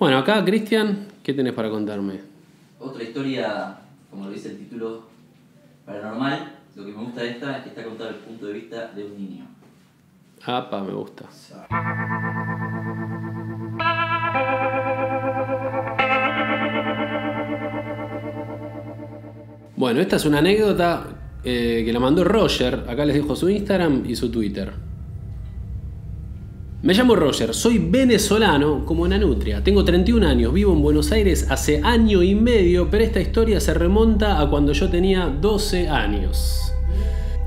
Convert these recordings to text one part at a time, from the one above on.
Bueno, acá, Cristian, ¿qué tenés para contarme? Otra historia, como lo dice el título, paranormal. Lo que me gusta de esta es que está contada desde el punto de vista de un niño. Apa, me gusta. Bueno, esta es una anécdota eh, que la mandó Roger. Acá les dejo su Instagram y su Twitter. Me llamo Roger, soy venezolano como Nanutria. Tengo 31 años, vivo en Buenos Aires hace año y medio, pero esta historia se remonta a cuando yo tenía 12 años.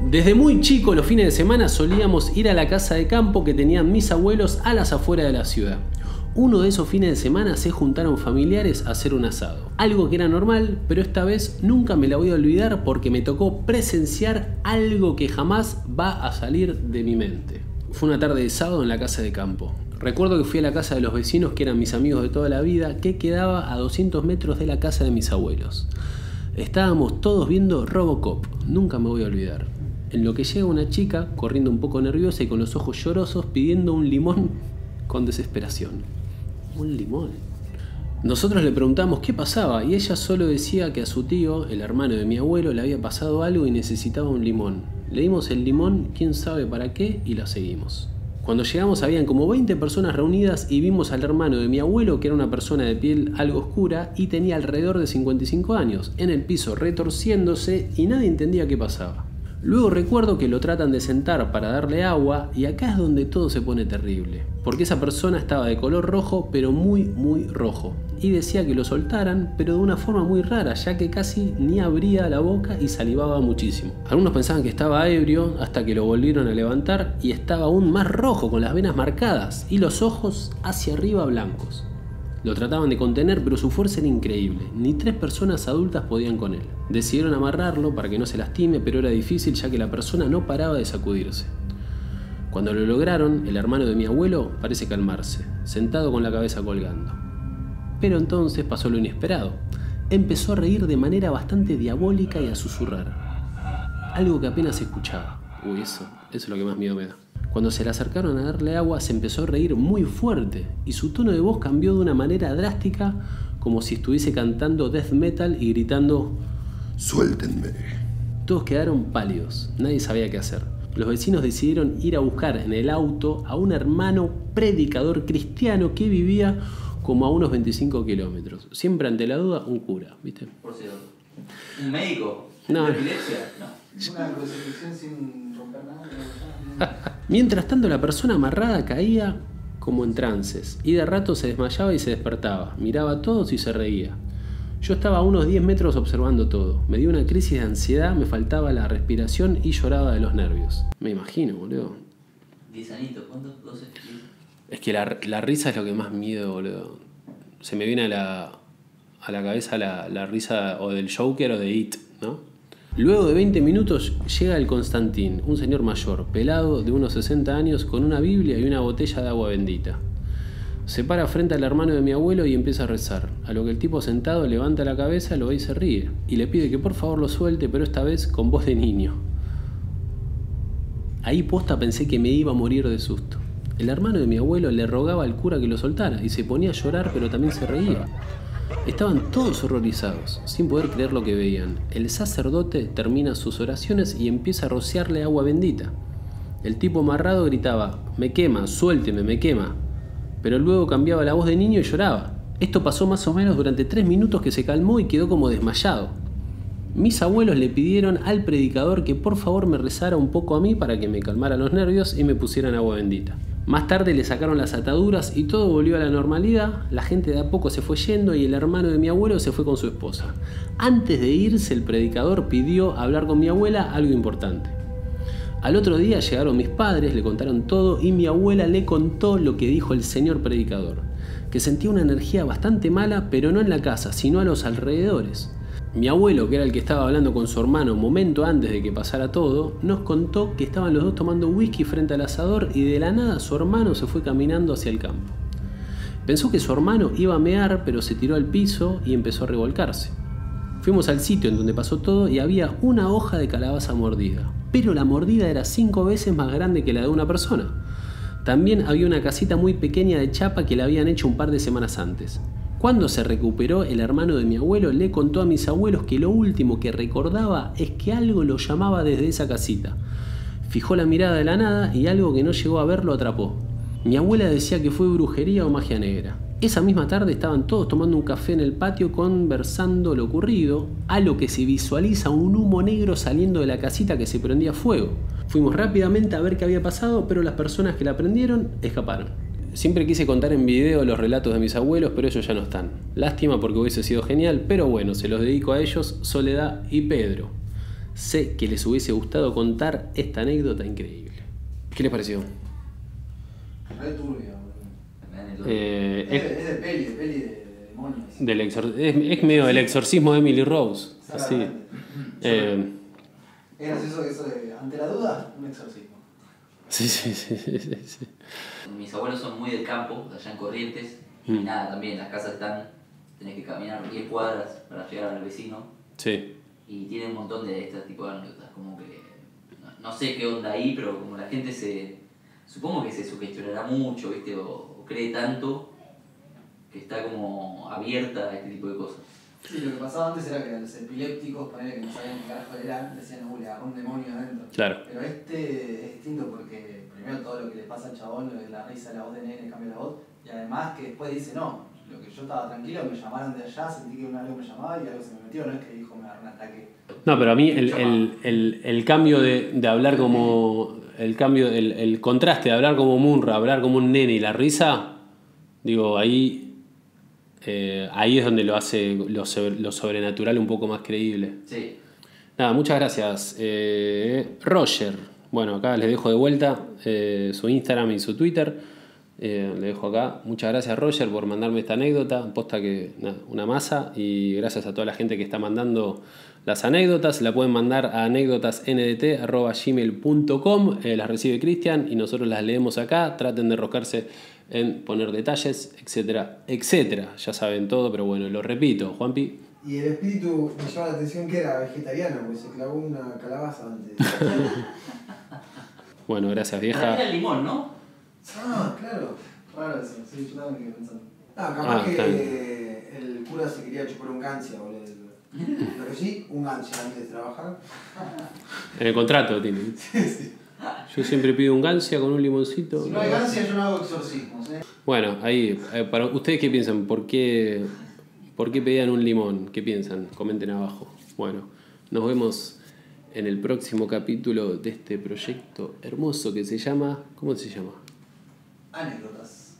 Desde muy chico los fines de semana solíamos ir a la casa de campo que tenían mis abuelos a las afueras de la ciudad. Uno de esos fines de semana se juntaron familiares a hacer un asado. Algo que era normal, pero esta vez nunca me la voy a olvidar porque me tocó presenciar algo que jamás va a salir de mi mente. Fue una tarde de sábado en la casa de campo. Recuerdo que fui a la casa de los vecinos que eran mis amigos de toda la vida, que quedaba a 200 metros de la casa de mis abuelos. Estábamos todos viendo Robocop, nunca me voy a olvidar. En lo que llega una chica, corriendo un poco nerviosa y con los ojos llorosos, pidiendo un limón con desesperación. Un limón. Nosotros le preguntamos qué pasaba y ella solo decía que a su tío, el hermano de mi abuelo, le había pasado algo y necesitaba un limón. Le dimos el limón, quién sabe para qué, y la seguimos. Cuando llegamos habían como 20 personas reunidas y vimos al hermano de mi abuelo, que era una persona de piel algo oscura y tenía alrededor de 55 años, en el piso retorciéndose y nadie entendía qué pasaba. Luego recuerdo que lo tratan de sentar para darle agua y acá es donde todo se pone terrible, porque esa persona estaba de color rojo pero muy muy rojo y decía que lo soltaran pero de una forma muy rara ya que casi ni abría la boca y salivaba muchísimo. Algunos pensaban que estaba ebrio hasta que lo volvieron a levantar y estaba aún más rojo con las venas marcadas y los ojos hacia arriba blancos. Lo trataban de contener, pero su fuerza era increíble. Ni tres personas adultas podían con él. Decidieron amarrarlo para que no se lastime, pero era difícil ya que la persona no paraba de sacudirse. Cuando lo lograron, el hermano de mi abuelo parece calmarse, sentado con la cabeza colgando. Pero entonces pasó lo inesperado. Empezó a reír de manera bastante diabólica y a susurrar. Algo que apenas escuchaba. Uy, eso, eso es lo que más miedo me da. Cuando se le acercaron a darle agua se empezó a reír muy fuerte y su tono de voz cambió de una manera drástica como si estuviese cantando death metal y gritando ¡Suéltenme! Todos quedaron pálidos, nadie sabía qué hacer. Los vecinos decidieron ir a buscar en el auto a un hermano predicador cristiano que vivía como a unos 25 kilómetros. Siempre ante la duda, un cura, ¿viste? Por cierto. ¿Un médico? No. ¿De epilepsia? No. Una crucifixión sin romper nada. Mientras tanto la persona amarrada caía como en trances y de rato se desmayaba y se despertaba, miraba a todos y se reía. Yo estaba a unos 10 metros observando todo. Me dio una crisis de ansiedad, me faltaba la respiración y lloraba de los nervios. Me imagino, boludo. 10 anitos, ¿cuántos? 12. Es que la, la risa es lo que más miedo, boludo. Se me viene a la, a la cabeza la, la risa o del Joker o de It, ¿no? Luego de 20 minutos llega el Constantín, un señor mayor, pelado, de unos 60 años, con una Biblia y una botella de agua bendita. Se para frente al hermano de mi abuelo y empieza a rezar, a lo que el tipo sentado levanta la cabeza, lo ve y se ríe, y le pide que por favor lo suelte, pero esta vez con voz de niño. Ahí posta pensé que me iba a morir de susto. El hermano de mi abuelo le rogaba al cura que lo soltara y se ponía a llorar, pero también se reía. Estaban todos horrorizados, sin poder creer lo que veían. El sacerdote termina sus oraciones y empieza a rociarle agua bendita. El tipo amarrado gritaba, me quema, suélteme, me quema. Pero luego cambiaba la voz de niño y lloraba. Esto pasó más o menos durante tres minutos que se calmó y quedó como desmayado. Mis abuelos le pidieron al predicador que por favor me rezara un poco a mí para que me calmara los nervios y me pusieran agua bendita. Más tarde le sacaron las ataduras y todo volvió a la normalidad, la gente de a poco se fue yendo y el hermano de mi abuelo se fue con su esposa. Antes de irse el predicador pidió hablar con mi abuela algo importante. Al otro día llegaron mis padres, le contaron todo y mi abuela le contó lo que dijo el señor predicador, que sentía una energía bastante mala, pero no en la casa, sino a los alrededores. Mi abuelo, que era el que estaba hablando con su hermano un momento antes de que pasara todo, nos contó que estaban los dos tomando whisky frente al asador y de la nada su hermano se fue caminando hacia el campo. Pensó que su hermano iba a mear, pero se tiró al piso y empezó a revolcarse. Fuimos al sitio en donde pasó todo y había una hoja de calabaza mordida, pero la mordida era cinco veces más grande que la de una persona. También había una casita muy pequeña de chapa que la habían hecho un par de semanas antes. Cuando se recuperó, el hermano de mi abuelo le contó a mis abuelos que lo último que recordaba es que algo lo llamaba desde esa casita. Fijó la mirada de la nada y algo que no llegó a ver lo atrapó. Mi abuela decía que fue brujería o magia negra. Esa misma tarde estaban todos tomando un café en el patio conversando lo ocurrido, a lo que se visualiza un humo negro saliendo de la casita que se prendía fuego. Fuimos rápidamente a ver qué había pasado, pero las personas que la prendieron escaparon. Siempre quise contar en video los relatos de mis abuelos, pero ellos ya no están. Lástima porque hubiese sido genial, pero bueno, se los dedico a ellos, Soledad y Pedro. Sé que les hubiese gustado contar esta anécdota increíble. ¿Qué les pareció? Re turbia, boludo. Eh, Es, es, de- peli, de peli de demonios. del exor- es, es medio el exorcismo de Emily Rose. Así. Eh, Es gracioso eso de, ante la duda, un exorcismo. Sí, sí, sí, sí, sí. Mis abuelos son muy del campo, allá en Corrientes, y Mm. nada, también las casas están, tenés que caminar 10 cuadras para llegar al vecino, Sí. y tienen un montón de este tipo de anécdotas, como que, no, no sé qué onda ahí, pero como la gente se, supongo que se sugestionará mucho, viste, o, o cree tanto, que está como abierta a este tipo de cosas. Sí, lo que pasaba antes era que los epilépticos, ponele que no sabían qué carajo era, decían, uy, le agarró un demonio adentro. Claro. Pero este es distinto porque primero todo lo que le pasa al chabón, lo de la risa, la voz de nene, cambia la voz, y además que después dice, no, lo que yo estaba tranquilo, me llamaron de allá, sentí que un algo me llamaba y algo se me metió, no es que dijo me agarró un ataque. No, pero a mí el, el- el- el cambio de, de hablar como. El cambio, el, el contraste de hablar como Munra, hablar como un nene y la risa, digo, ahí. Eh, ahí es donde lo hace lo, sobre- lo sobrenatural un poco más creíble. Sí, Nada, muchas gracias. Eh, Roger, bueno, acá les dejo de vuelta eh, su Instagram y su Twitter. Eh, le dejo acá. Muchas gracias, Roger, por mandarme esta anécdota. Posta que una masa. Y gracias a toda la gente que está mandando las anécdotas. La pueden mandar a anécdotasndt.gmail.com. Eh, las recibe Cristian y nosotros las leemos acá. Traten de enroscarse en poner detalles, etcétera, etcétera. Ya saben todo, pero bueno, lo repito, Juanpi. Y el espíritu me llama la atención que era vegetariano, porque se clavó una calabaza antes. Bueno, gracias, vieja. era el limón, ¿no? Ah, claro. Raro eso, sí, yo también me quedé pensando. Ah, capaz Ah, que está el cura se quería chupar un gancia, boludo. Pero sí, un gancia antes de trabajar. En el contrato tiene. Yo siempre pido un gancia con un limoncito. Si no hay gancia, yo no hago exorcismos, ¿eh? Bueno, ahí, eh, para ustedes qué piensan, ¿por qué, ¿por qué pedían un limón? ¿Qué piensan? Comenten abajo. Bueno, nos vemos en el próximo capítulo de este proyecto hermoso que se llama, ¿cómo se llama? anécdotas.